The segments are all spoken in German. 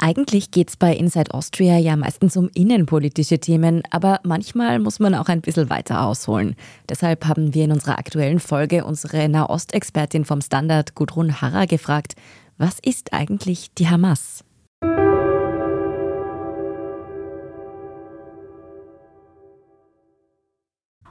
Eigentlich geht es bei Inside Austria ja meistens um innenpolitische Themen, aber manchmal muss man auch ein bisschen weiter ausholen. Deshalb haben wir in unserer aktuellen Folge unsere Nahostexpertin vom Standard Gudrun Harrer gefragt, was ist eigentlich die Hamas?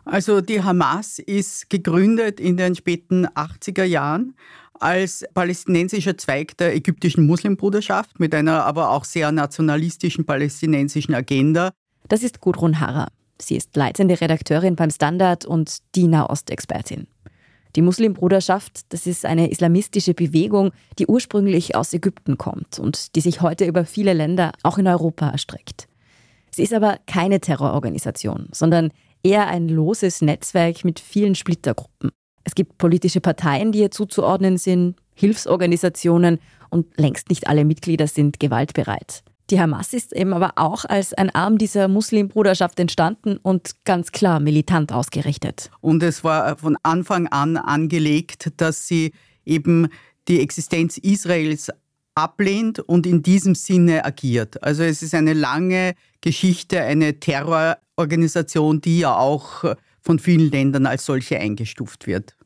Also die Hamas ist gegründet in den späten 80er Jahren als palästinensischer Zweig der ägyptischen Muslimbruderschaft mit einer aber auch sehr nationalistischen palästinensischen Agenda. Das ist Gudrun Harrer. Sie ist leitende Redakteurin beim Standard und die Nahostexpertin. Die Muslimbruderschaft, das ist eine islamistische Bewegung, die ursprünglich aus Ägypten kommt und die sich heute über viele Länder, auch in Europa, erstreckt. Sie ist aber keine Terrororganisation, sondern eher ein loses Netzwerk mit vielen Splittergruppen. Es gibt politische Parteien, die ihr zuzuordnen sind, Hilfsorganisationen und längst nicht alle Mitglieder sind gewaltbereit. Die Hamas ist eben aber auch als ein Arm dieser Muslimbruderschaft entstanden und ganz klar militant ausgerichtet. Und es war von Anfang an angelegt, dass sie eben die Existenz Israels ablehnt und in diesem Sinne agiert. Also es ist eine lange Geschichte, eine Terrororganisation, die ja auch von vielen Ländern als solche eingestuft wird.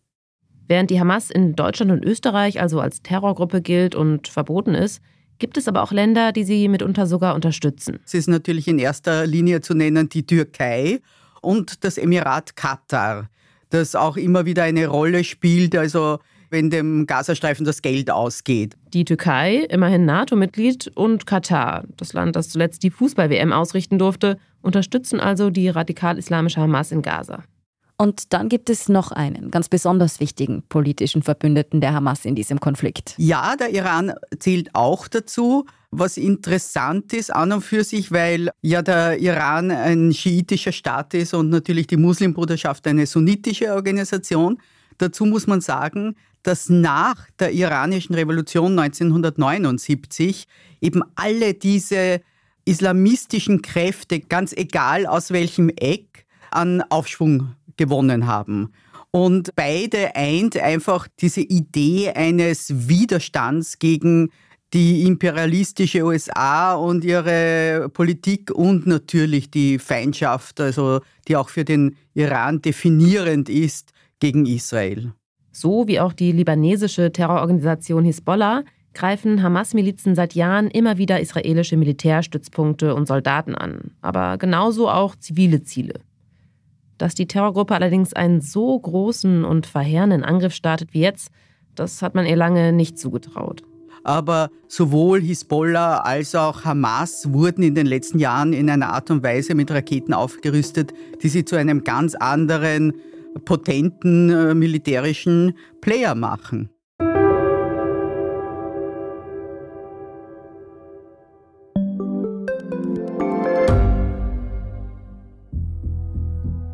Während die Hamas in Deutschland und Österreich also als Terrorgruppe gilt und verboten ist, gibt es aber auch Länder, die sie mitunter sogar unterstützen. Es ist natürlich in erster Linie zu nennen die Türkei und das Emirat Katar, das auch immer wieder eine Rolle spielt, also wenn dem Gazastreifen das Geld ausgeht. Die Türkei, immerhin NATO-Mitglied, und Katar, das Land, das zuletzt die Fußball-WM ausrichten durfte, unterstützen also die radikal-islamische Hamas in Gaza. Und dann gibt es noch einen ganz besonders wichtigen politischen Verbündeten der Hamas in diesem Konflikt. Ja, der Iran zählt auch dazu, was interessant ist an und für sich, weil ja der Iran ein schiitischer Staat ist und natürlich die Muslimbruderschaft eine sunnitische Organisation. Dazu muss man sagen, dass nach der iranischen Revolution 1979 eben alle diese islamistischen Kräfte, ganz egal aus welchem Eck, an Aufschwung gewonnen haben. Und beide eint einfach diese Idee eines Widerstands gegen die imperialistische USA und ihre Politik und natürlich die Feindschaft, also die auch für den Iran definierend ist, gegen Israel. So wie auch die libanesische Terrororganisation Hisbollah greifen Hamas-Milizen seit Jahren immer wieder israelische Militärstützpunkte und Soldaten an, aber genauso auch zivile Ziele. Dass die Terrorgruppe allerdings einen so großen und verheerenden Angriff startet wie jetzt, das hat man ihr lange nicht zugetraut. Aber sowohl Hisbollah als auch Hamas wurden in den letzten Jahren in einer Art und Weise mit Raketen aufgerüstet, die sie zu einem ganz anderen, potenten äh, militärischen Player machen.